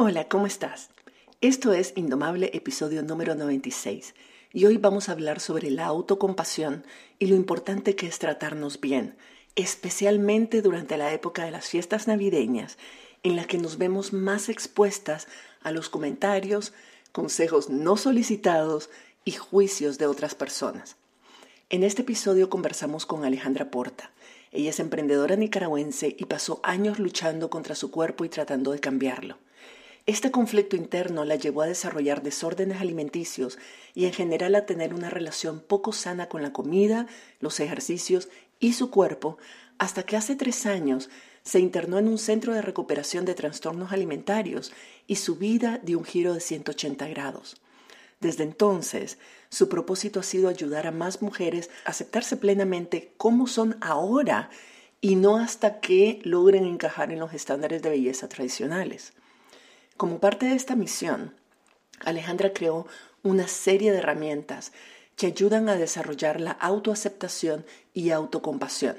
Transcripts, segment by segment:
Hola, ¿cómo estás? Esto es Indomable, episodio número 96, y hoy vamos a hablar sobre la autocompasión y lo importante que es tratarnos bien, especialmente durante la época de las fiestas navideñas, en la que nos vemos más expuestas a los comentarios, consejos no solicitados y juicios de otras personas. En este episodio conversamos con Alejandra Porta. Ella es emprendedora nicaragüense y pasó años luchando contra su cuerpo y tratando de cambiarlo. Este conflicto interno la llevó a desarrollar desórdenes alimenticios y en general a tener una relación poco sana con la comida, los ejercicios y su cuerpo, hasta que hace tres años se internó en un centro de recuperación de trastornos alimentarios y su vida dio un giro de 180 grados. Desde entonces, su propósito ha sido ayudar a más mujeres a aceptarse plenamente como son ahora y no hasta que logren encajar en los estándares de belleza tradicionales. Como parte de esta misión, Alejandra creó una serie de herramientas que ayudan a desarrollar la autoaceptación y autocompasión.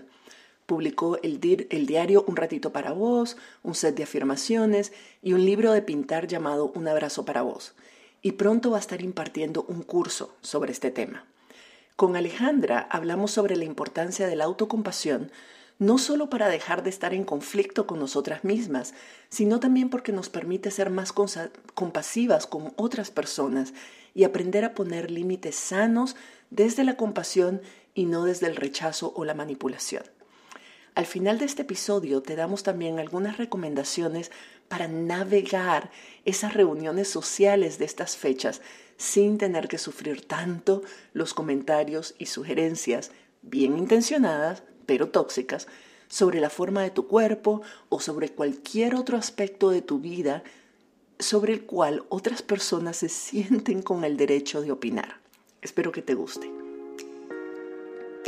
Publicó el, diario Un ratito para vos, un set de afirmaciones y un libro de pintar llamado Un abrazo para vos. Y pronto va a estar impartiendo un curso sobre este tema. Con Alejandra hablamos sobre la importancia de la autocompasión no solo para dejar de estar en conflicto con nosotras mismas, sino también porque nos permite ser más compasivas con otras personas y aprender a poner límites sanos desde la compasión y no desde el rechazo o la manipulación. Al final de este episodio te damos también algunas recomendaciones para navegar esas reuniones sociales de estas fechas sin tener que sufrir tanto los comentarios y sugerencias bien intencionadas pero tóxicas, sobre la forma de tu cuerpo o sobre cualquier otro aspecto de tu vida sobre el cual otras personas se sienten con el derecho de opinar. Espero que te guste.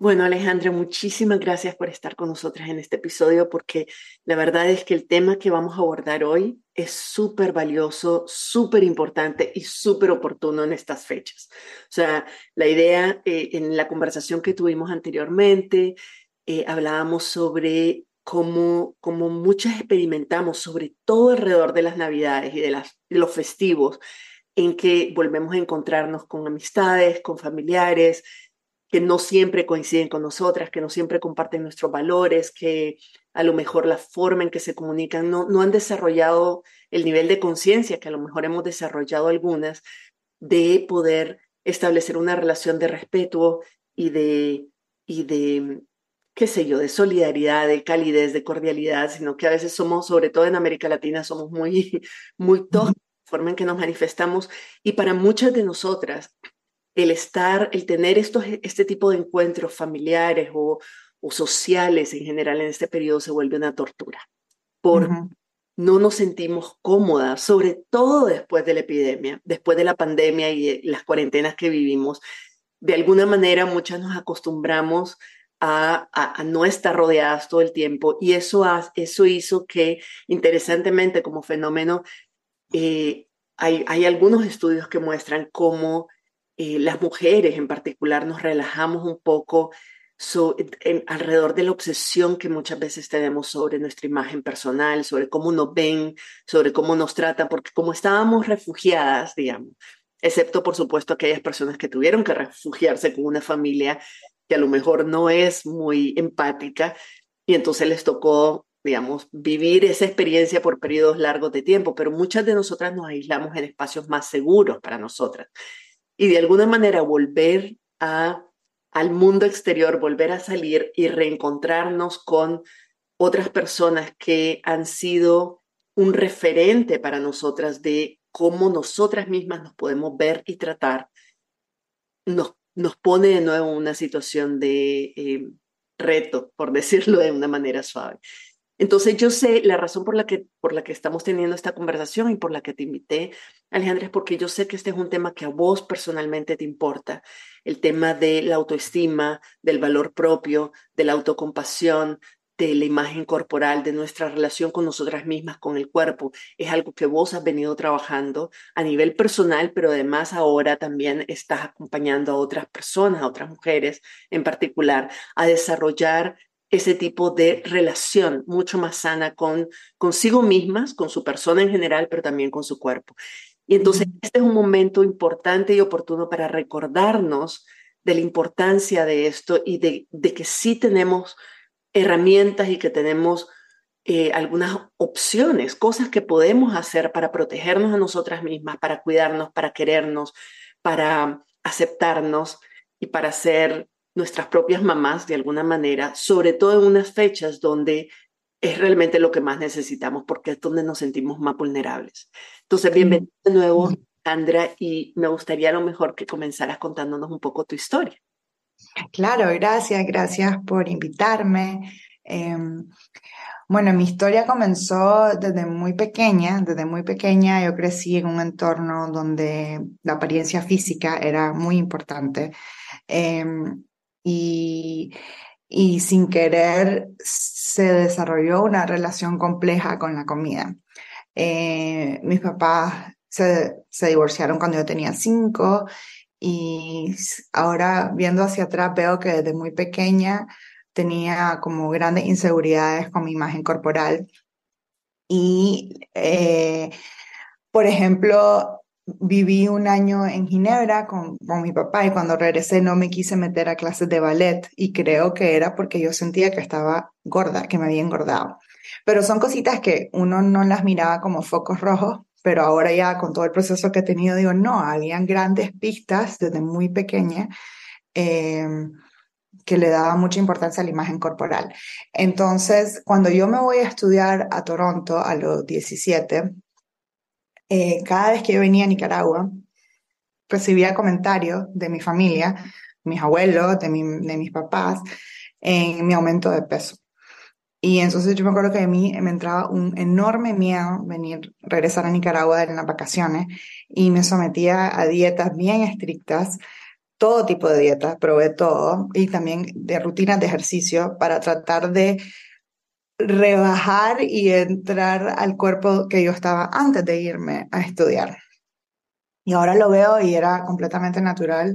Bueno, Alejandra, muchísimas gracias por estar con nosotras en este episodio porque la verdad es que el tema que vamos a abordar hoy es súper valioso, súper importante y súper oportuno en estas fechas. O sea, la idea eh, en la conversación que tuvimos anteriormente, eh, hablábamos sobre cómo, cómo muchas experimentamos, sobre todo alrededor de las Navidades y de, las, de los festivos, en que volvemos a encontrarnos con amistades, con familiares, que no siempre coinciden con nosotras, que no siempre comparten nuestros valores, que a lo mejor la forma en que se comunican no, han desarrollado el nivel de conciencia que a lo mejor hemos desarrollado algunas de poder establecer una relación de respeto y de, y de, qué sé yo, de solidaridad, de calidez, de cordialidad, sino que a veces somos, sobre todo en América Latina, somos muy, muy la forma en que nos manifestamos. Y para muchas de nosotras el estar, el tener estos, este tipo de encuentros familiares o, sociales en general en este periodo se vuelve una tortura. Por no nos sentimos cómodas, sobre todo después de la epidemia, después de la pandemia y las cuarentenas que vivimos. De alguna manera muchas nos acostumbramos a, a, no estar rodeadas todo el tiempo y eso, eso hizo que, interesantemente como fenómeno, eh, hay, hay algunos estudios que muestran cómo eh, las mujeres en particular nos relajamos un poco alrededor de la obsesión que muchas veces tenemos sobre nuestra imagen personal, sobre cómo nos ven, sobre cómo nos tratan, porque como estábamos refugiadas, digamos, excepto por supuesto aquellas personas que tuvieron que refugiarse con una familia que a lo mejor no es muy empática y entonces les tocó, digamos, vivir esa experiencia por periodos largos de tiempo, pero muchas de nosotras nos aislamos en espacios más seguros para nosotras y de alguna manera volver a, al mundo exterior, volver a salir y reencontrarnos con otras personas que han sido un referente para nosotras de cómo nosotras mismas nos podemos ver y tratar, nos, nos pone de nuevo en una situación de eh, reto, por decirlo de una manera suave. Entonces yo sé la razón por la que por la que estamos teniendo esta conversación y por la que te invité, Alejandra, es porque yo sé que este es un tema que a vos personalmente te importa, el tema de la autoestima, del valor propio, de la autocompasión, de la imagen corporal, de nuestra relación con nosotras mismas, con el cuerpo. Es algo que vos has venido trabajando a nivel personal, pero además ahora también estás acompañando a otras personas, a otras mujeres en particular, a desarrollar ese tipo de relación mucho más sana con consigo mismas, con su persona en general, pero también con su cuerpo. Y entonces este es un momento importante y oportuno para recordarnos de la importancia de esto y de, de que sí tenemos herramientas y que tenemos eh, algunas opciones, cosas que podemos hacer para protegernos a nosotras mismas, para cuidarnos, para querernos, para aceptarnos y para ser nuestras propias mamás de alguna manera, sobre todo en unas fechas donde es realmente lo que más necesitamos porque es donde nos sentimos más vulnerables. Entonces, bienvenida de nuevo, Andra, y me gustaría a lo mejor que comenzaras contándonos un poco tu historia. Claro, gracias, gracias por invitarme. Em, bueno, mi historia comenzó desde muy pequeña, desde muy pequeña yo crecí en un entorno donde la apariencia física era muy importante. Em, y, sin querer se desarrolló una relación compleja con la comida. Eh, mis papás se, se, divorciaron cuando yo tenía cinco y ahora viendo hacia atrás veo que desde muy pequeña tenía como grandes inseguridades con mi imagen corporal. Y, eh, por ejemplo, viví un año en Ginebra con, con, mi papá y cuando regresé no me quise meter a clases de ballet y creo que era porque yo sentía que estaba gorda, que me había engordado. Pero son cositas que uno no las miraba como focos rojos, pero ahora ya con todo el proceso que he tenido digo, no, habían grandes pistas desde muy pequeña. Eh, que le daba mucha importancia a la imagen corporal. Entonces, cuando yo me voy a estudiar a Toronto a los 17, eh, cada vez que yo venía a Nicaragua, recibía comentarios de mi familia, mis abuelos, de, de mis papás, en mi aumento de peso. Y entonces yo me acuerdo que a mí me entraba un enorme miedo venir, regresar a Nicaragua en las vacaciones y me sometía a dietas bien estrictas, todo tipo de dietas, probé todo y también de rutinas de ejercicio para tratar de rebajar y entrar al cuerpo que yo estaba antes de irme a estudiar. Y ahora lo veo y era completamente natural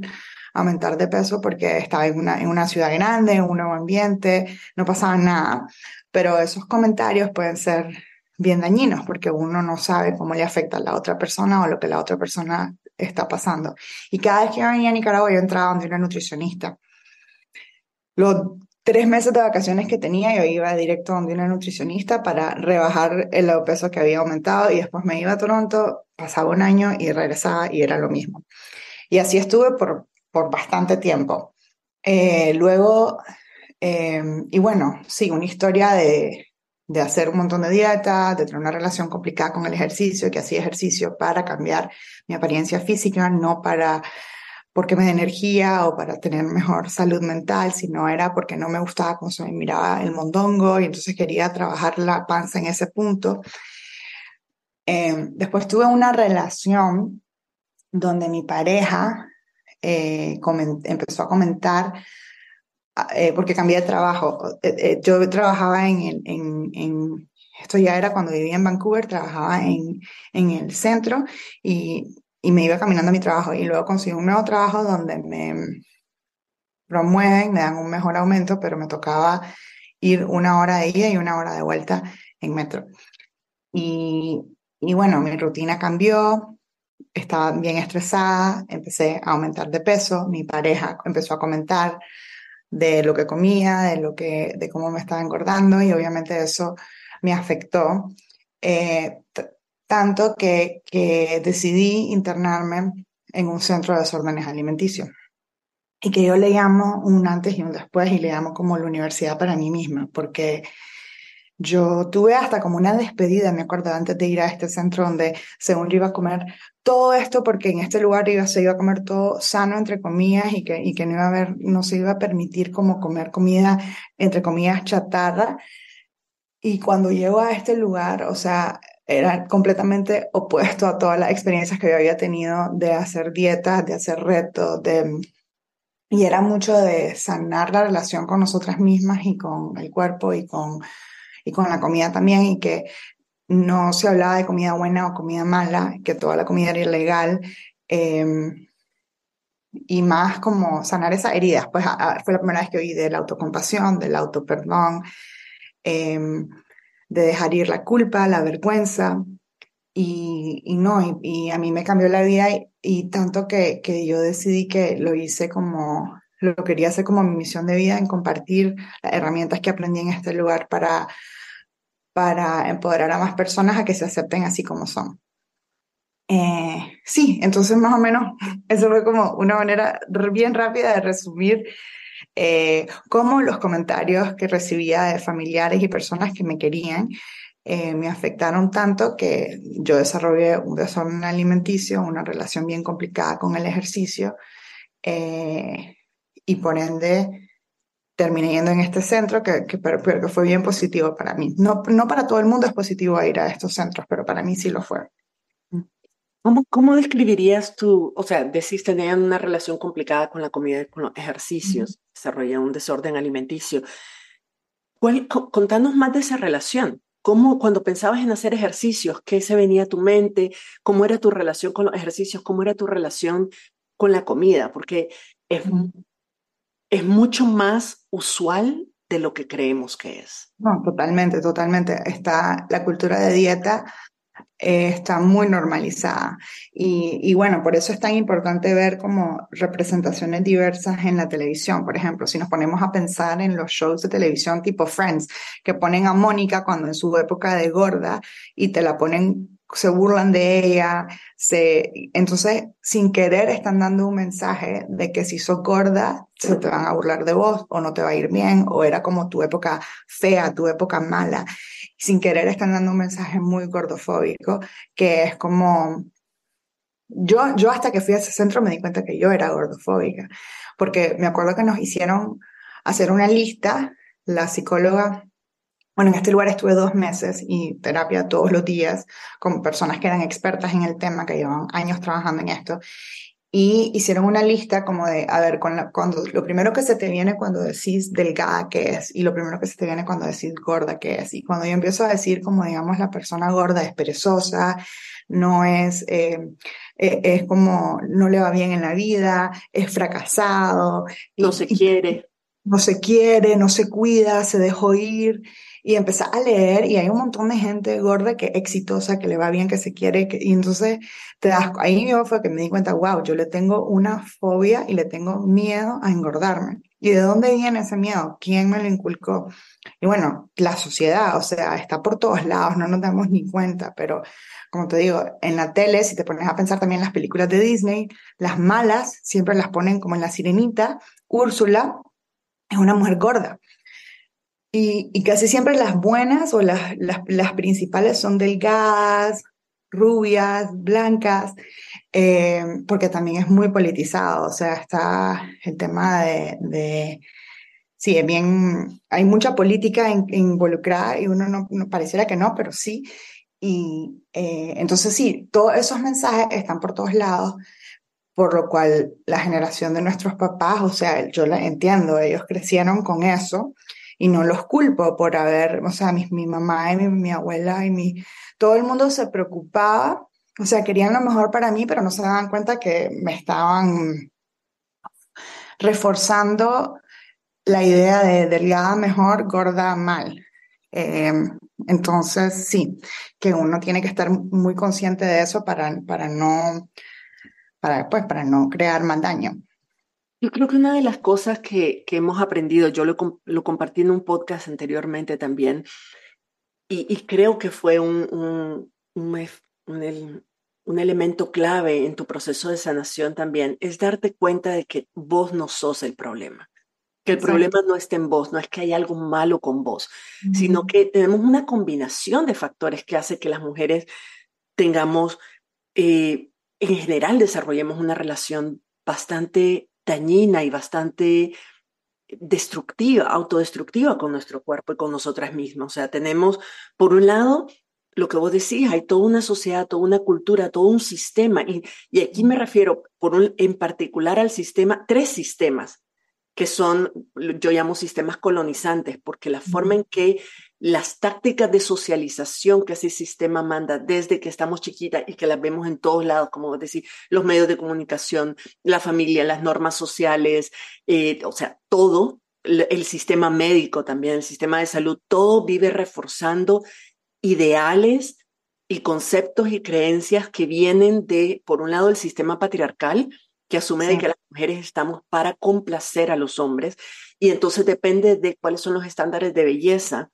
aumentar de peso porque estaba en una, en una ciudad grande, en un nuevo ambiente, no pasaba nada. Pero esos comentarios pueden ser bien dañinos porque uno no sabe cómo le afecta a la otra persona o lo que la otra persona está pasando. Y cada vez que venía a Nicaragua yo entraba donde una nutricionista. Los tres meses de vacaciones que tenía, yo iba directo donde una nutricionista para rebajar el peso que había aumentado y después me iba a Toronto, pasaba un año y regresaba y era lo mismo. Y así estuve por, por bastante tiempo. Eh, luego, em, y bueno, sí, una historia de, de hacer un montón de dietas, de tener una relación complicada con el ejercicio, que hacía ejercicio para cambiar mi apariencia física, no para porque me da energía o para tener mejor salud mental, sino era porque no me gustaba cómo se me miraba el mondongo y entonces quería trabajar la panza en ese punto. Eh, después tuve una relación donde mi pareja eh, empezó a comentar, eh, porque cambié de trabajo. yo trabajaba en, en, en, esto ya era cuando vivía en Vancouver, trabajaba en, en el centro y y me iba caminando a mi trabajo y luego conseguí un nuevo trabajo donde me promueven, me dan un mejor aumento, pero me tocaba ir una hora de ida y una hora de vuelta en metro. Y, y bueno, mi rutina cambió, estaba bien estresada, empecé a aumentar de peso, mi pareja empezó a comentar de lo que comía, de lo que, de cómo me estaba engordando y obviamente eso me afectó. Eh, tanto que, que decidí internarme en un centro de desórdenes alimenticios. Y que yo le llamo un antes y un después y le llamo como la universidad para mí misma, porque yo tuve hasta como una despedida, me acuerdo, antes de ir a este centro donde según yo iba a comer todo esto, porque en este lugar iba, se iba a comer todo sano, entre comillas, y que, y que no, iba a haber, no se iba a permitir como comer comida, entre comillas, chatarra, y cuando llego a este lugar, o sea, era completamente opuesto a todas las experiencias que yo había tenido de hacer dietas, de hacer retos, de... Y era mucho de sanar la relación con nosotras mismas y con el cuerpo y con, y con la comida también, y que no se hablaba de comida buena o comida mala, que toda la comida era ilegal. Em, y más como sanar esas heridas. Pues fue la primera vez que oí de la autocompasión, del autoperdón, eh, de dejar ir la culpa, la vergüenza. Y, no, y, a mí me cambió la vida y, tanto que, que, yo decidí que lo hice como, lo quería hacer como mi misión de vida en compartir las herramientas que aprendí en este lugar para, para empoderar a más personas a que se acepten así como son. Eh, sí, entonces más o menos eso fue como una manera bien rápida de resumir eh, cómo los comentarios que recibía de familiares y personas que me querían eh, me afectaron tanto que yo desarrollé un desorden alimenticio, una relación bien complicada con el ejercicio y por ende terminé yendo en este centro que, que, que fue bien positivo para mí. No, no para todo el mundo es positivo ir a estos centros, pero para mí sí lo fue. ¿Cómo, ¿Cómo, describirías tú, o sea, decís tenían una relación complicada con la comida y con los ejercicios, desarrollan un desorden alimenticio? ¿Cuál, contanos más de esa relación. ¿Cómo, cuando pensabas en hacer ejercicios, qué se venía a tu mente? ¿Cómo era tu relación con los ejercicios? ¿Cómo era tu relación con la comida? Porque es, es mucho más usual de lo que creemos que es. No, totalmente, totalmente. Está la cultura de dieta está muy normalizada. Y, bueno, por eso es tan importante ver como representaciones diversas en la televisión. Por ejemplo, si nos ponemos a pensar en los shows de televisión tipo Friends, que ponen a Mónica cuando en su época de gorda y te la ponen se burlan de ella, se, entonces sin querer están dando un mensaje de que si sos gorda se te van a burlar de vos o no te va a ir bien o era como tu época fea, tu época mala. Sin querer están dando un mensaje muy gordofóbico que es como yo, yo hasta que fui a ese centro me di cuenta que yo era gordofóbica, porque me acuerdo que nos hicieron hacer una lista, la psicóloga bueno, en este lugar estuve dos meses y terapia todos los días con personas que eran expertas en el tema, que llevan años trabajando en esto. Y hicieron una lista como de, a ver, con cuando, lo primero que se te viene cuando decís delgada que es, y lo primero que se te viene cuando decís gorda que es. Y cuando yo empiezo a decir como, digamos, la persona gorda es perezosa, no es, eh, eh, es como, no le va bien en la vida, es fracasado. No se quiere. No se quiere, no se cuida, se dejó ir y empecé a leer y hay un montón de gente gorda que exitosa, que le va bien, que se quiere, que, y entonces te das, ahí yo fue que me di cuenta, wow, yo le tengo una fobia y le tengo miedo a engordarme. ¿Y de dónde viene ese miedo? ¿Quién me lo inculcó? Y bueno, la sociedad, o sea, está por todos lados, no nos damos ni cuenta, pero como te digo, en la tele, si te pones a pensar también en las películas de Disney, las malas siempre las ponen como en la sirenita, Úrsula es una mujer gorda. Y, casi siempre las buenas o las, las, principales son delgadas, rubias, blancas, eh, porque también es muy politizado, o sea, está el tema de, de sí, es bien, hay mucha política involucrada y uno no, pareciera que no, pero sí. Y eh, entonces sí, todos esos mensajes están por todos lados, por lo cual la generación de nuestros papás, o sea, yo la entiendo, ellos crecieron con eso y no los culpo por haber, o sea, mi, mi mamá y mi, mi, abuela y mi, todo el mundo se preocupaba, o sea, querían lo mejor para mí, pero no se daban cuenta que me estaban reforzando la idea de delgada mejor, gorda mal. Em, entonces, sí, que uno tiene que estar muy consciente de eso para, para no, para, pues, para no crear más daño. Yo creo que una de las cosas que, que hemos aprendido, yo lo, lo, compartí en un podcast anteriormente también, y, y creo que fue un, un, un, un, elemento clave en tu proceso de sanación también, es darte cuenta de que vos no sos el problema, que el problema no está en vos, no es que hay algo malo con vos, sino que tenemos una combinación de factores que hace que las mujeres tengamos, eh, en general, desarrollemos una relación bastante dañina y bastante destructiva, autodestructiva con nuestro cuerpo y con nosotras mismas. O sea, tenemos, por un lado, lo que vos decís, hay toda una sociedad, toda una cultura, todo un sistema, y, y aquí me refiero por un, en particular al sistema, tres sistemas que son, yo llamo sistemas colonizantes, porque la forma en que las tácticas de socialización que ese sistema manda desde que estamos chiquitas y que las vemos en todos lados, como decir, los medios de comunicación, la familia, las normas sociales, eh, o sea, todo, el sistema médico también, el sistema de salud, todo vive reforzando ideales y conceptos y creencias que vienen de, por un lado, el sistema patriarcal, que asume de que las mujeres estamos para complacer a los hombres, y entonces depende de cuáles son los estándares de belleza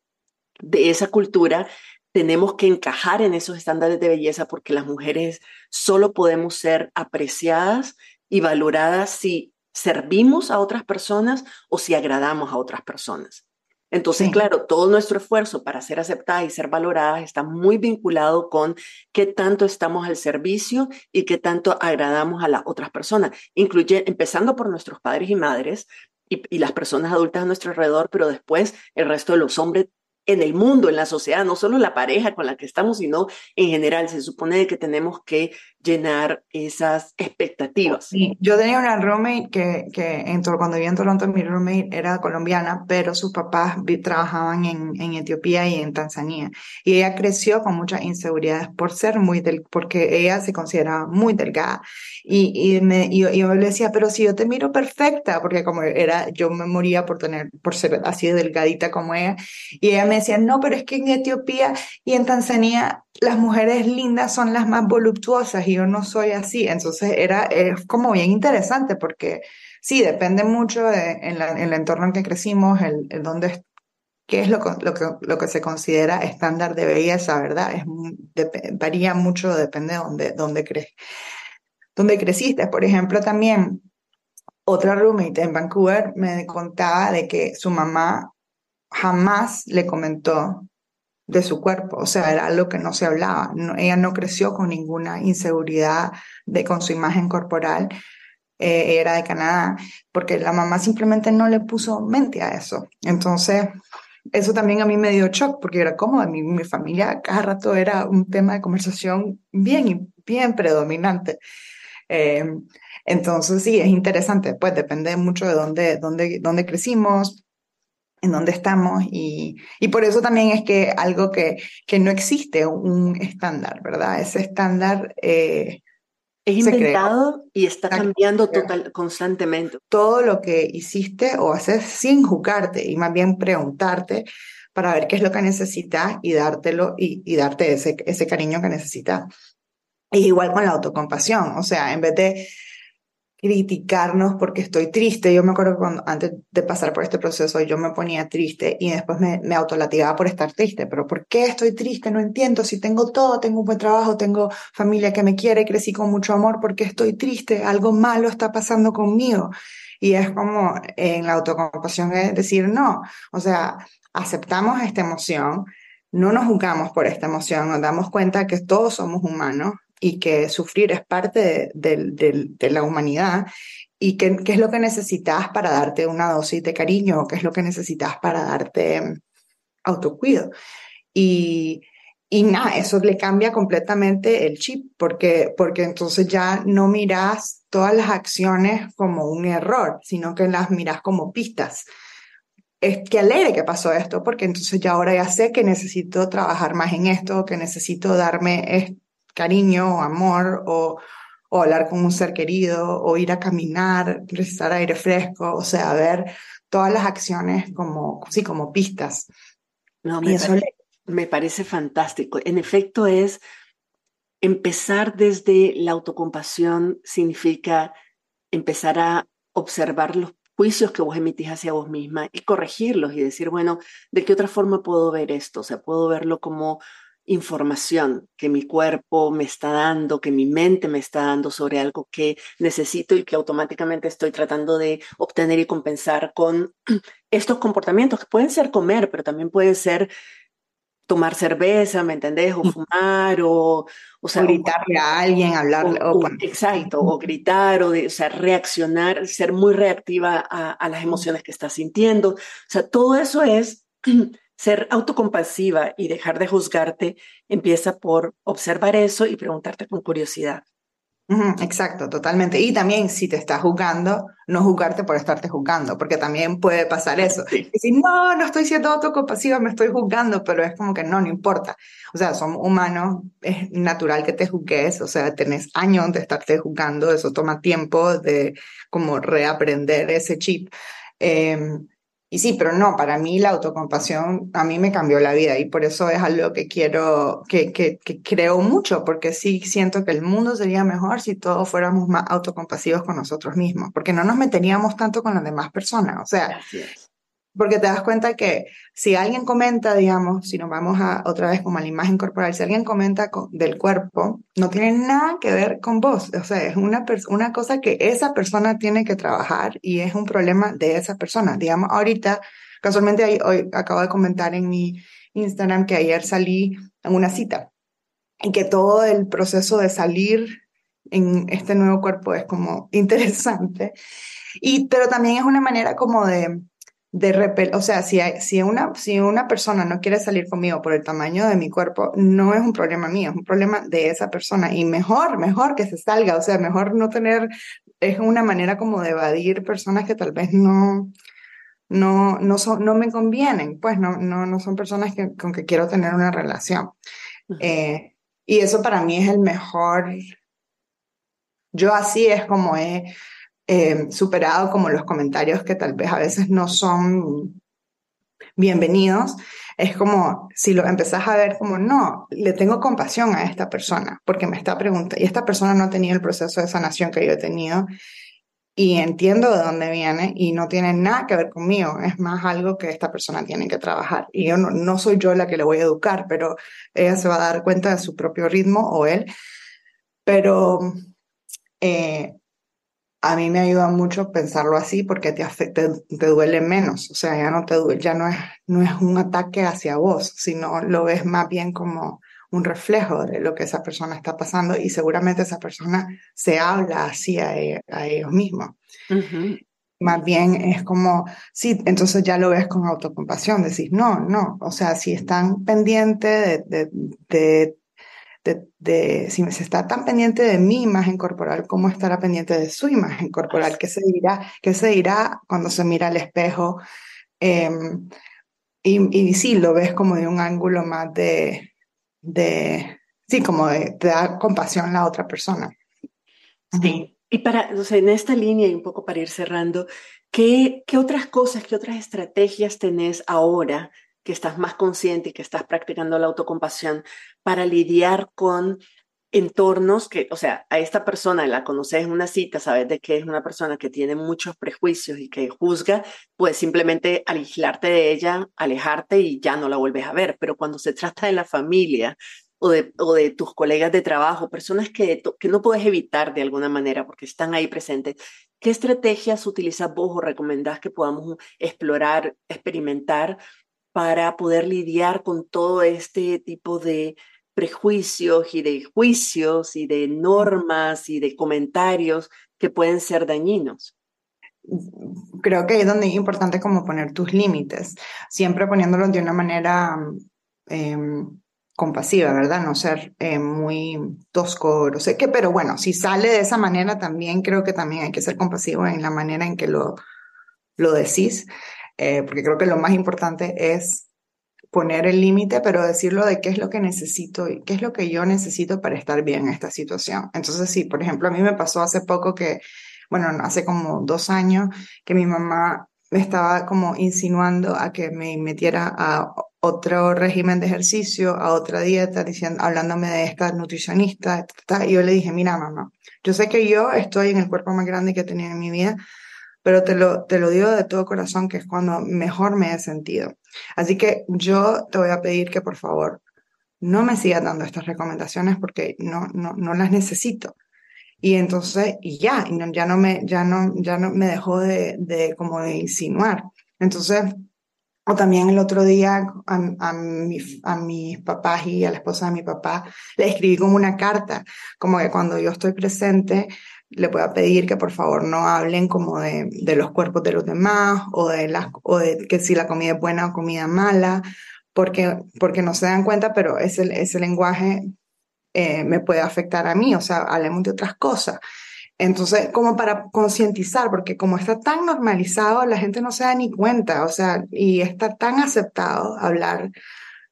de esa cultura, tenemos que encajar en esos estándares de belleza porque las mujeres solo podemos ser apreciadas y valoradas si servimos a otras personas o si agradamos a otras personas. Entonces, claro, todo nuestro esfuerzo para ser aceptadas y ser valoradas está muy vinculado con qué tanto estamos al servicio y qué tanto agradamos a las otras personas, incluye empezando por nuestros padres y madres y, y las personas adultas a nuestro alrededor, pero después el resto de los hombres en el mundo, en la sociedad, no solo la pareja con la que estamos, sino en general. Se supone que tenemos que llenar esas expectativas. Sí, yo tenía una roommate que, que entró, cuando vivía en Toronto, mi roommate era colombiana, pero sus papás trabajaban en, en, Etiopía y en Tanzania. Y ella creció con muchas inseguridades por ser muy del, porque ella se consideraba muy delgada. Y, y, me, y yo, le decía, pero si yo te miro perfecta, porque como era, yo me moría por tener, por ser así de delgadita como ella. Y ella me decía, no, pero es que en Etiopía y en Tanzania las mujeres lindas son las más voluptuosas yo no soy así. Entonces era es como bien interesante porque sí, depende mucho de, en, el entorno en que crecimos, el, dónde, qué es lo, lo, que, lo que se considera estándar de belleza, ¿verdad? Varía mucho, depende de dónde, dónde, cre, dónde creciste. Por ejemplo, también otra roommate en Vancouver me contaba de que su mamá jamás le comentó de su cuerpo, o sea, era algo que no se hablaba. ella no creció con ninguna inseguridad de, con su imagen corporal, eh, era de Canadá, porque la mamá simplemente no le puso mente a eso. Entonces, eso también a mí me dio shock, porque era como mi, mi familia cada rato era un tema de conversación bien, bien predominante. Eh, entonces, sí, es interesante, pues depende mucho de dónde, dónde, dónde crecimos, en dónde estamos y, y, por eso también es que algo que, que no existe un estándar, ¿verdad? Ese estándar eh, es inventado y está cambiando total, constantemente. Todo lo que hiciste o haces sin juzgarte y más bien preguntarte para ver qué es lo que necesitas y dártelo y, y darte ese, ese cariño que necesitas. Es igual con la autocompasión, o sea, en vez de criticarnos porque estoy triste. Yo me acuerdo cuando antes de pasar por este proceso yo me ponía triste y después me, me autolatigaba por estar triste. Pero ¿por qué estoy triste? No entiendo. Si tengo todo, tengo un buen trabajo, tengo familia que me quiere, crecí con mucho amor, ¿por qué estoy triste? Algo malo está pasando conmigo. Y es como en la autocompasión es decir, no, o sea, aceptamos esta emoción, no nos juzgamos por esta emoción, nos damos cuenta que todos somos humanos, y que sufrir es parte de, la humanidad y qué es lo que necesitas para darte una dosis de cariño, qué es lo que necesitas para darte mm, autocuido. Y, y nada, eso le cambia completamente el chip, porque, porque entonces ya no miras todas las acciones como un error, sino que las miras como pistas. Es que alegre que pasó esto, porque entonces ya ahora ya sé que necesito trabajar más en esto, que necesito darme cariño o amor o, o hablar con un ser querido o ir a caminar, respirar aire fresco, o sea, ver todas las acciones como, sí, como pistas. No, me, parece, me parece fantástico. En efecto, es empezar desde la autocompasión significa empezar a observar los juicios que vos emitís hacia vos misma y corregirlos y decir, bueno, ¿de qué otra forma puedo ver esto? O sea, puedo verlo como información que mi cuerpo me está dando, que mi mente me está dando sobre algo que necesito y que automáticamente estoy tratando de obtener y compensar con estos comportamientos que pueden ser comer, pero también puede ser tomar cerveza, ¿me entendés? O fumar, o, o, sea, gritarle a alguien, hablarle. O, exacto, o gritar, o, de, o sea, reaccionar, ser muy reactiva a, a las emociones que estás sintiendo. O sea, todo eso es ser autocompasiva y dejar de juzgarte. Empieza por observar eso y preguntarte con curiosidad. Exacto, totalmente. Y también si te estás juzgando, no juzgarte por estarte juzgando, porque también puede pasar eso. Y Decir, no, no estoy siendo autocompasiva, me estoy juzgando, pero es como que no, no importa. O sea, somos humanos, es natural que te juzgues, o sea, tenés años de estarte juzgando, eso toma tiempo de como reaprender ese chip. Eh, y sí, pero no, para mí la autocompasión a mí me cambió la vida y por eso es algo que quiero, que, que, que, creo mucho, porque sí siento que el mundo sería mejor si todos fuéramos más autocompasivos con nosotros mismos, porque no nos meteríamos tanto con las demás personas. O sea, porque te das cuenta que si alguien comenta, digamos, si nos vamos a otra vez como a la imagen corporal, si alguien comenta del cuerpo, no tiene nada que ver con vos. O sea, es una, una cosa que esa persona tiene que trabajar y es un problema de esa persona. Digamos, ahorita, casualmente hoy acabo de comentar en mi Instagram que ayer salí en una cita y que todo el proceso de salir en este nuevo cuerpo es como interesante. Y, pero también es una manera como de, de repel, o sea, si, si, una, si una persona no quiere salir conmigo por el tamaño de mi cuerpo, no es un problema mío, es un problema de esa persona. Y mejor, mejor que se salga, o sea, mejor no tener, es una manera como de evadir personas que tal vez no, no, no, son, no me convienen, pues no, no, no son personas que, con que quiero tener una relación. Eh, y eso para mí es el mejor, yo así es como he eh, superado como los comentarios que tal vez a veces no son bienvenidos, es como si lo empezás a ver como, no, le tengo compasión a esta persona porque me está preguntando, y esta persona no ha tenido el proceso de sanación que yo he tenido y entiendo de dónde viene y no tiene nada que ver conmigo, es más algo que esta persona tiene que trabajar. Y yo no, soy yo la que le voy a educar, pero ella se va a dar cuenta de su propio ritmo o él. Pero eh, a mí me ayuda mucho pensarlo así porque te, afecta, te duele menos, o sea, ya no te duele, ya no es, no es un ataque hacia vos, sino lo ves más bien como un reflejo de lo que esa persona está pasando y seguramente esa persona se habla así a, e, ellos mismos. Más bien es como, sí, entonces ya lo ves con autocompasión, decís, no, no, o sea, si están pendientes de, de de, si se está tan pendiente de mi imagen corporal, ¿cómo estará pendiente de su imagen corporal? ¿Qué se dirá, qué se dirá cuando se mira al espejo? Em, y, y, sí, lo ves como de un ángulo más de, de sí, como de, dar compasión a la otra persona. Sí. Y para, o sea, en esta línea y un poco para ir cerrando, ¿qué, ¿qué otras cosas, qué otras estrategias tenés ahora que estás más consciente y que estás practicando la autocompasión para lidiar con entornos que, o sea, a esta persona la conoces en una cita, sabes de que es una persona que tiene muchos prejuicios y que juzga, pues simplemente aislarte de ella, alejarte y ya no la vuelves a ver. Pero cuando se trata de la familia o de, o de tus colegas de trabajo, personas que, que no puedes evitar de alguna manera porque están ahí presentes, ¿qué estrategias utilizas vos o recomendás que podamos explorar, experimentar para poder lidiar con todo este tipo de prejuicios y de juicios y de normas y de comentarios que pueden ser dañinos. Creo que es donde es importante como poner tus límites, siempre poniéndolos de una manera em, compasiva, ¿verdad? No ser eh, muy tosco, no sé qué, pero bueno, si sale de esa manera también creo que también hay que ser compasivo en la manera en que lo, lo decís, eh, porque creo que lo más importante es poner el límite, pero decirlo de qué es lo que necesito y qué es lo que yo necesito para estar bien en esta situación. Entonces, sí, por ejemplo, a mí me pasó hace poco que, bueno, hace como dos años, que mi mamá me estaba como insinuando a que me metiera a otro régimen de ejercicio, a otra dieta, diciendo, hablándome de esta nutricionista, y yo le dije, mira, mamá, yo sé que yo estoy en el cuerpo más grande que he tenido en mi vida, pero te lo, te lo digo de todo corazón que es cuando mejor me he sentido. Así que yo te voy a pedir que por favor no me sigas dando estas recomendaciones porque no, no, no las necesito. Y entonces, ya, ya no me, ya no, ya no me dejó de, de como de insinuar. Entonces, o también el otro día a, a, a, mis papás y a la esposa de mi papá le escribí como una carta, como que cuando yo estoy presente le voy a pedir que por favor no hablen como de, de los cuerpos de los demás o de, las, o de que si la comida es buena o comida mala, porque, porque no se dan cuenta, pero ese, ese lenguaje eh, me puede afectar a mí, o sea, hablemos de otras cosas. Entonces, como para concientizar, porque como está tan normalizado, la gente no se da ni cuenta, o sea, y está tan aceptado hablar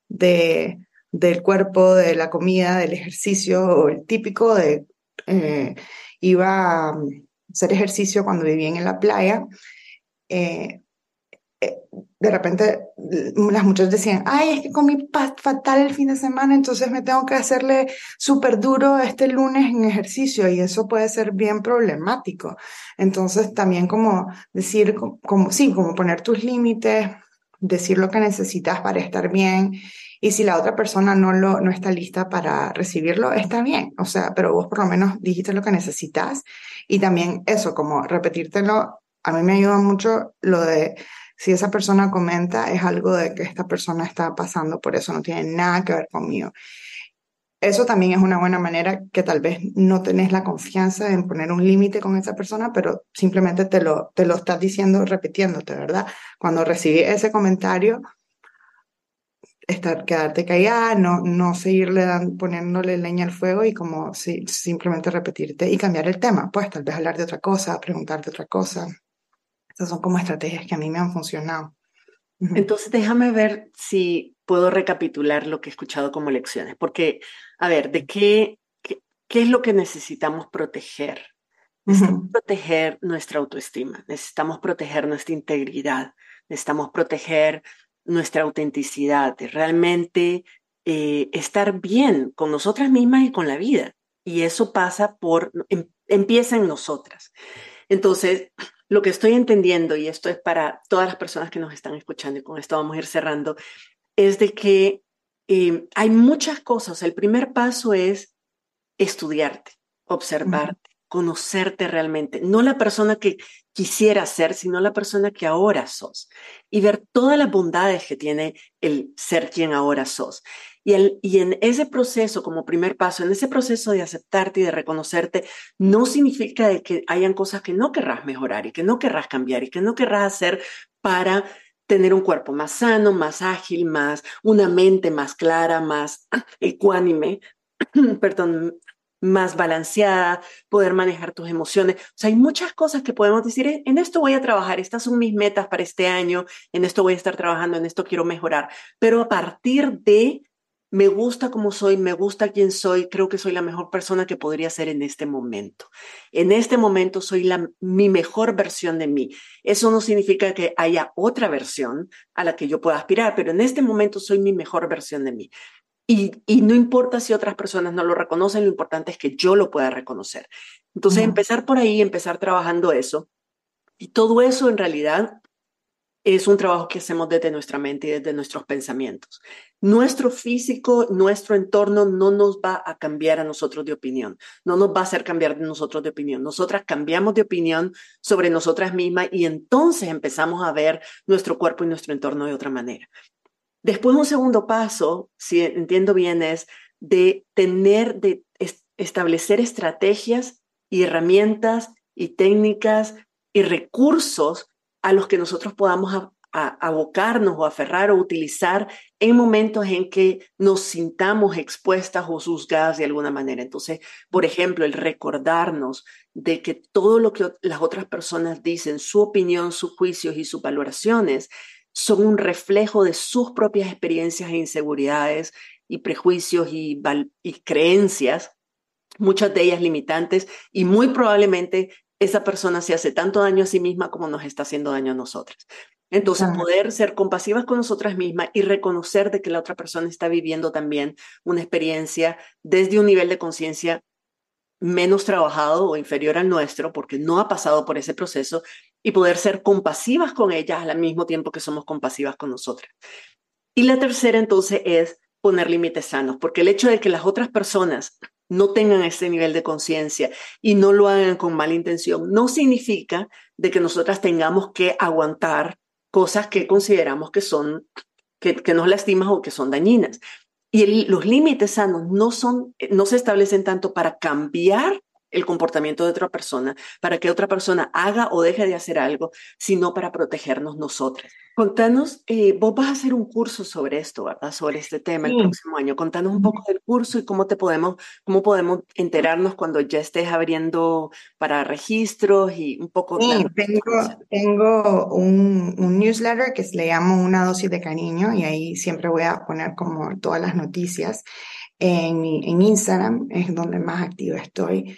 de, del cuerpo, de la comida, del ejercicio, o el típico de, eh, iba a hacer ejercicio cuando vivía en la playa, eh, eh, de repente las muchachas decían, ay, es que comí fatal el fin de semana, entonces me tengo que hacerle súper duro este lunes en ejercicio y eso puede ser bien problemático. Entonces también como decir, como, sí, como poner tus límites, decir lo que necesitas para estar bien y si la otra persona no, lo, no está lista para recibirlo, está bien, o sea, pero vos por lo menos dijiste lo que necesitas y también eso, como repetírtelo, a mí me ayuda mucho lo de si esa persona comenta, es algo de que esta persona está pasando por eso, no tiene nada que ver conmigo. Eso también es una buena manera que tal vez no tenés la confianza en poner un límite con esa persona, pero simplemente te lo, te lo estás diciendo repitiéndote, ¿verdad? Cuando recibí ese comentario, estar, quedarte callada, no, no seguirle poniéndole leña al fuego y como si, simplemente repetirte y cambiar el tema, pues tal vez hablar de otra cosa, preguntarte otra cosa. Esas son como estrategias que a mí me han funcionado. Entonces, déjame ver si puedo recapitular lo que he escuchado como lecciones, porque, a ver, ¿de qué, qué, es lo que necesitamos proteger? Necesitamos proteger nuestra autoestima, necesitamos proteger nuestra integridad, necesitamos proteger nuestra autenticidad, de realmente eh, estar bien con nosotras mismas y con la vida. Y eso pasa por, em, empieza en nosotras. Entonces, lo que estoy entendiendo, y esto es para todas las personas que nos están escuchando, y con esto vamos a ir cerrando, es de que eh, hay muchas cosas. El primer paso es estudiarte, observarte, conocerte realmente, no la persona que quisiera ser, sino la persona que ahora sos, y ver todas las bondades que tiene el ser quien ahora sos. Y, el, y en ese proceso, como primer paso, en ese proceso de aceptarte y de reconocerte, no significa de que hayan cosas que no querrás mejorar y que no querrás cambiar y que no querrás hacer para tener un cuerpo más sano, más ágil, más, una mente más clara, más ecuánime, perdón, más balanceada, poder manejar tus emociones. O sea, hay muchas cosas que podemos decir, eh, en esto voy a trabajar, estas son mis metas para este año, en esto voy a estar trabajando, en esto quiero mejorar. Pero a partir de, me gusta como soy, me gusta quién soy, creo que soy la mejor persona que podría ser en este momento. En este momento soy la, mi mejor versión de mí. Eso no significa que haya otra versión a la que yo pueda aspirar, pero en este momento soy mi mejor versión de mí. Y, no importa si otras personas no lo reconocen, lo importante es que yo lo pueda reconocer. Entonces, empezar por ahí, empezar trabajando eso. Y todo eso en realidad es un trabajo que hacemos desde nuestra mente y desde nuestros pensamientos. Nuestro físico, nuestro entorno no nos va a cambiar a nosotros de opinión, no nos va a hacer cambiar de nosotros de opinión. Nosotras cambiamos de opinión sobre nosotras mismas y entonces empezamos a ver nuestro cuerpo y nuestro entorno de otra manera. Después un segundo paso, si entiendo bien, es de tener, de establecer estrategias y herramientas y técnicas y recursos a los que nosotros podamos abocarnos o aferrar o utilizar en momentos en que nos sintamos expuestas o juzgadas de alguna manera. Entonces, por ejemplo, el recordarnos de que todo lo que las otras personas dicen, su opinión, sus juicios y sus valoraciones, son un reflejo de sus propias experiencias e inseguridades y prejuicios y, creencias, muchas de ellas limitantes, y muy probablemente esa persona se hace tanto daño a sí misma como nos está haciendo daño a nosotras. Entonces, poder ser compasivas con nosotras mismas y reconocer de que la otra persona está viviendo también una experiencia desde un nivel de conciencia menos trabajado o inferior al nuestro, porque no ha pasado por ese proceso, y poder ser compasivas con ellas al mismo tiempo que somos compasivas con nosotras. Y la tercera entonces es poner límites sanos, porque el hecho de que las otras personas no tengan ese nivel de conciencia y no lo hagan con mala intención, no significa de que nosotras tengamos que aguantar cosas que consideramos que son, que, que nos lastiman o que son dañinas. Y los límites sanos no son, no se establecen tanto para cambiar el comportamiento de otra persona, para que otra persona haga o deje de hacer algo, sino para protegernos nosotros. Contanos, eh, vos vas a hacer un curso sobre esto, ¿verdad? Sobre este tema el próximo año. Contanos un poco del curso y cómo te podemos, cómo podemos enterarnos cuando ya estés abriendo para registros y un poco. Sí, tengo, tengo un, un, newsletter que le llamo Una dosis de cariño y ahí siempre voy a poner como todas las noticias. En, en Instagram es donde más activa estoy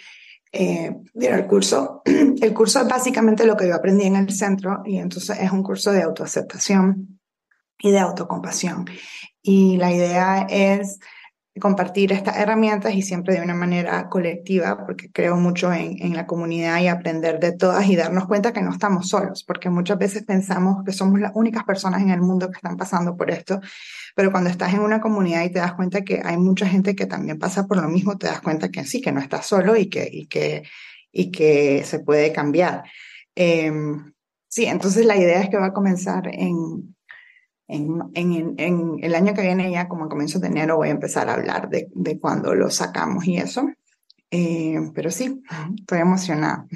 eh, el curso, el curso es básicamente lo que yo aprendí en el centro y entonces es un curso de autoaceptación y de autocompasión. Y la idea es compartir estas herramientas y siempre de una manera colectiva, porque creo mucho en, en, la comunidad y aprender de todas y darnos cuenta que no estamos solos, porque muchas veces pensamos que somos las únicas personas en el mundo que están pasando por esto, pero cuando estás en una comunidad y te das cuenta que hay mucha gente que también pasa por lo mismo, te das cuenta que sí, que no estás solo y que, y que, y que se puede cambiar. Eh, sí, entonces la idea es que va a comenzar en, en, en, en, el año que viene, ya como a comienzos de enero, voy a empezar a hablar de, de cuando lo sacamos y eso. Eh, pero sí, estoy emocionada.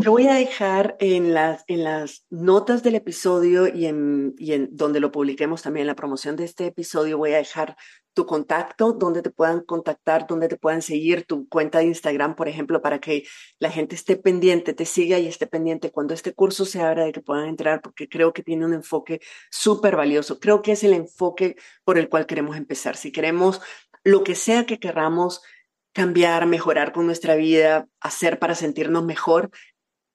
Te voy a dejar en las, en las notas del episodio y en, y en donde lo publiquemos también, la promoción de este episodio, voy a dejar tu contacto, donde te puedan contactar, donde te puedan seguir, tu cuenta de Instagram, por ejemplo, para que la gente esté pendiente, te siga y esté pendiente cuando este curso se abra de que puedan entrar, porque creo que tiene un enfoque súper valioso. Creo que es el enfoque por el cual queremos empezar. Si queremos lo que sea que queramos cambiar, mejorar con nuestra vida, hacer para sentirnos mejor,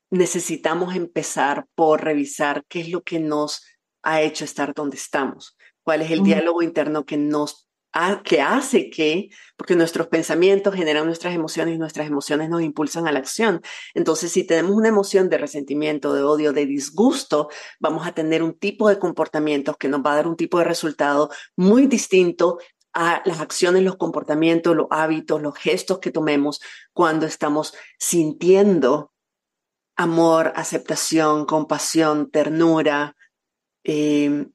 necesitamos empezar por revisar qué es lo que nos ha hecho estar donde estamos, cuál es el diálogo interno que nos que hace que, porque nuestros pensamientos generan nuestras emociones y nuestras emociones nos impulsan a la acción. Entonces, si tenemos una emoción de resentimiento, de odio, de disgusto, vamos a tener un tipo de comportamientos que nos va a dar un tipo de resultado muy distinto a las acciones, los comportamientos, los hábitos, los gestos que tomemos cuando estamos sintiendo amor, aceptación, compasión, ternura, eh,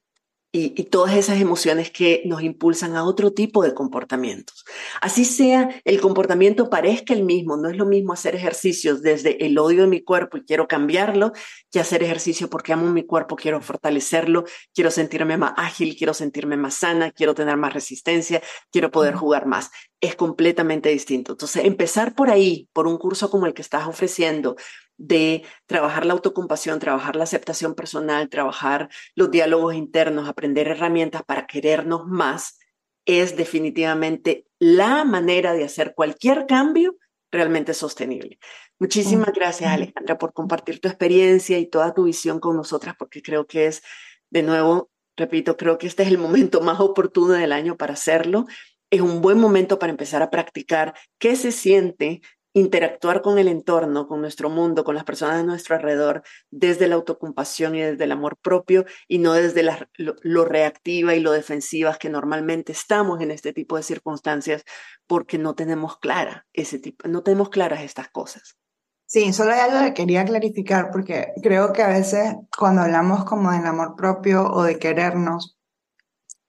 y, todas esas emociones que nos impulsan a otro tipo de comportamientos. Así sea, el comportamiento parezca el mismo, no es lo mismo hacer ejercicios desde el odio de mi cuerpo y quiero cambiarlo, que hacer ejercicio porque amo mi cuerpo, quiero fortalecerlo, quiero sentirme más ágil, quiero sentirme más sana, quiero tener más resistencia, quiero poder jugar más. Es completamente distinto. Entonces, empezar por ahí, por un curso como el que estás ofreciendo, de trabajar la autocompasión, trabajar la aceptación personal, trabajar los diálogos internos, aprender herramientas para querernos más, es definitivamente la manera de hacer cualquier cambio realmente sostenible. Muchísimas gracias, Alejandra, por compartir tu experiencia y toda tu visión con nosotras, porque creo que es, de nuevo, repito, creo que este es el momento más oportuno del año para hacerlo. Es un buen momento para empezar a practicar qué se siente interactuar con el entorno, con nuestro mundo, con las personas de nuestro alrededor, desde la autocompasión y desde el amor propio y no desde lo, reactiva y lo defensivas que normalmente estamos en este tipo de circunstancias porque no tenemos clara ese tipo, no tenemos claras estas cosas. Sí, solo hay algo que quería clarificar porque creo que a veces cuando hablamos como del amor propio o de querernos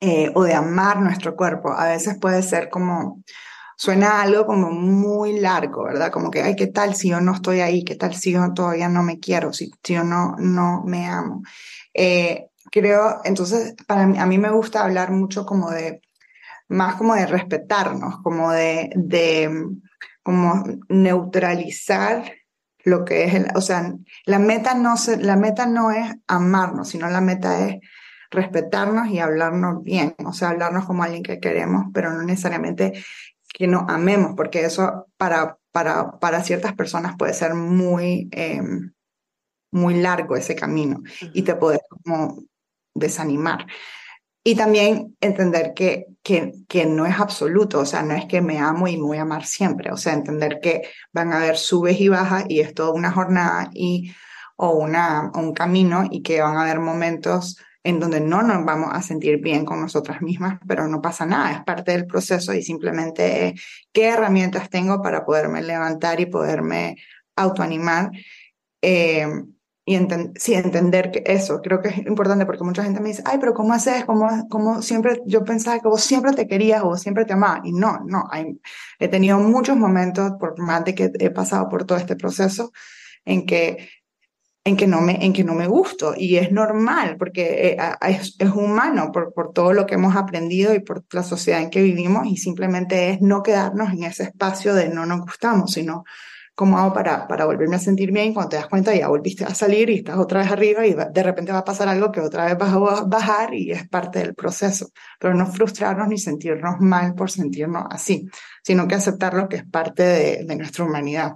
eh, o de amar nuestro cuerpo, a veces puede ser como suena algo como muy largo, ¿verdad? Como que, ay, ¿qué tal si yo no estoy ahí? ¿Qué tal si yo todavía no me quiero? Si, yo no, no me amo. Eh, creo, entonces, para mí, a mí me gusta hablar mucho como de, más como de respetarnos, como de, de como neutralizar lo que es, el, o sea, la meta no se, la meta no es amarnos, sino la meta es respetarnos y hablarnos bien, o sea, hablarnos como alguien que queremos, pero no necesariamente que nos amemos, porque eso para, para, para ciertas personas puede ser muy, em, muy largo ese camino y te puede como desanimar. Y también entender que, que, que, no es absoluto, o sea, no es que me amo y me voy a amar siempre, o sea, entender que van a haber subes y bajas y es toda una jornada y, o una, un camino y que van a haber momentos en donde no nos vamos a sentir bien con nosotras mismas, pero no pasa nada, es parte del proceso y simplemente qué herramientas tengo para poderme levantar y poderme autoanimar. Eh, y sí, entender que eso, creo que es importante porque mucha gente me dice, ay, pero ¿cómo haces? ¿Cómo, cómo siempre, yo pensaba que vos siempre te querías o vos siempre te amabas? Y no, no, hay, he tenido muchos momentos, por más de que he pasado por todo este proceso, en que, en que, no, me, en que no me gusto. Y es normal, porque eh, es, es humano por, por todo lo que hemos aprendido y por la sociedad en que vivimos, y simplemente es no quedarnos en ese espacio de no nos gustamos, sino ¿Cómo hago para, para volverme a sentir bien? Cuando te das cuenta ya volviste a salir y estás otra vez arriba y de repente va a pasar algo que otra vez vas a bajar y es parte del proceso. Pero no frustrarnos ni sentirnos mal por sentirnos así, sino que aceptar lo que es parte de, de nuestra humanidad.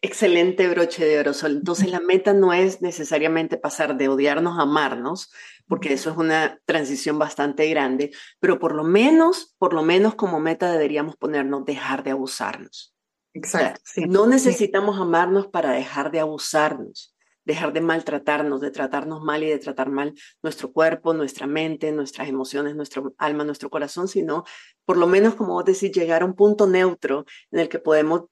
Excelente broche de oro, Sol. Entonces la meta no es necesariamente pasar de odiarnos a amarnos, porque eso es una transición bastante grande, pero por lo menos, por lo menos como meta deberíamos ponernos dejar de abusarnos. Exacto. No necesitamos amarnos para dejar de abusarnos, dejar de maltratarnos, de tratarnos mal y de tratar mal nuestro cuerpo, nuestra mente, nuestras emociones, nuestro alma, nuestro corazón, sino por lo menos, como vos decís, llegar a un punto neutro en el que podemos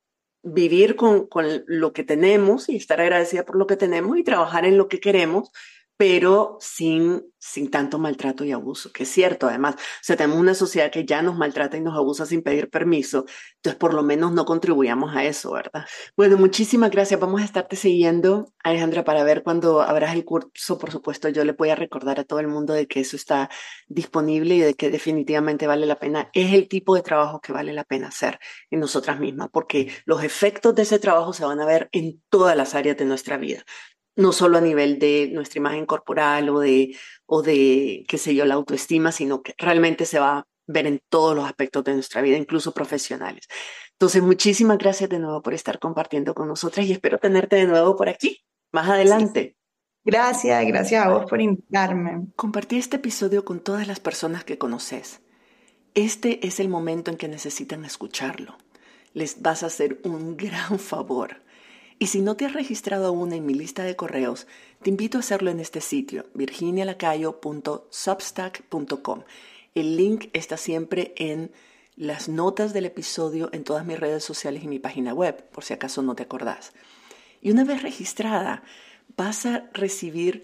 vivir con, con lo que tenemos y estar agradecida por lo que tenemos y trabajar en lo que queremos, pero sin, sin tanto maltrato y abuso, que es cierto además. O sea, tenemos una sociedad que ya nos maltrata y nos abusa sin pedir permiso, entonces por lo menos no contribuyamos a eso, ¿verdad? Bueno, muchísimas gracias. Vamos a estarte siguiendo, Alejandra, para ver cuando abras el curso, por supuesto, yo le voy a recordar a todo el mundo de que eso está disponible y de que definitivamente vale la pena. Es el tipo de trabajo que vale la pena hacer en nosotras mismas, porque los efectos de ese trabajo se van a ver en todas las áreas de nuestra vida no solo a nivel de nuestra imagen corporal o de, o de, qué sé yo, la autoestima, sino que realmente se va a ver en todos los aspectos de nuestra vida, incluso profesionales. Entonces, muchísimas gracias de nuevo por estar compartiendo con nosotras y espero tenerte de nuevo por aquí, más adelante. Gracias, gracias a vos por invitarme. Compartí este episodio con todas las personas que conoces. Este es el momento en que necesitan escucharlo. Les vas a hacer un gran favor. Y si no te has registrado aún en mi lista de correos, te invito a hacerlo en este sitio, virginialacayo.substack.com. El link está siempre en las notas del episodio en todas mis redes sociales y mi página web, por si acaso no te acordás. Y una vez registrada, vas a recibir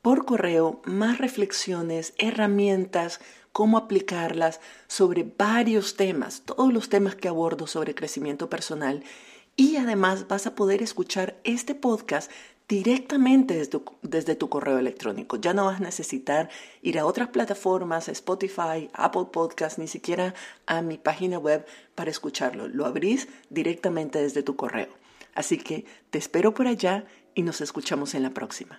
por correo más reflexiones, herramientas, cómo aplicarlas sobre varios temas, todos los temas que abordo sobre crecimiento personal y además vas a poder escuchar este podcast directamente desde tu, correo electrónico. Ya no vas a necesitar ir a otras plataformas, Spotify, Apple Podcast, ni siquiera a mi página web para escucharlo. Lo abrís directamente desde tu correo. Así que te espero por allá y nos escuchamos en la próxima.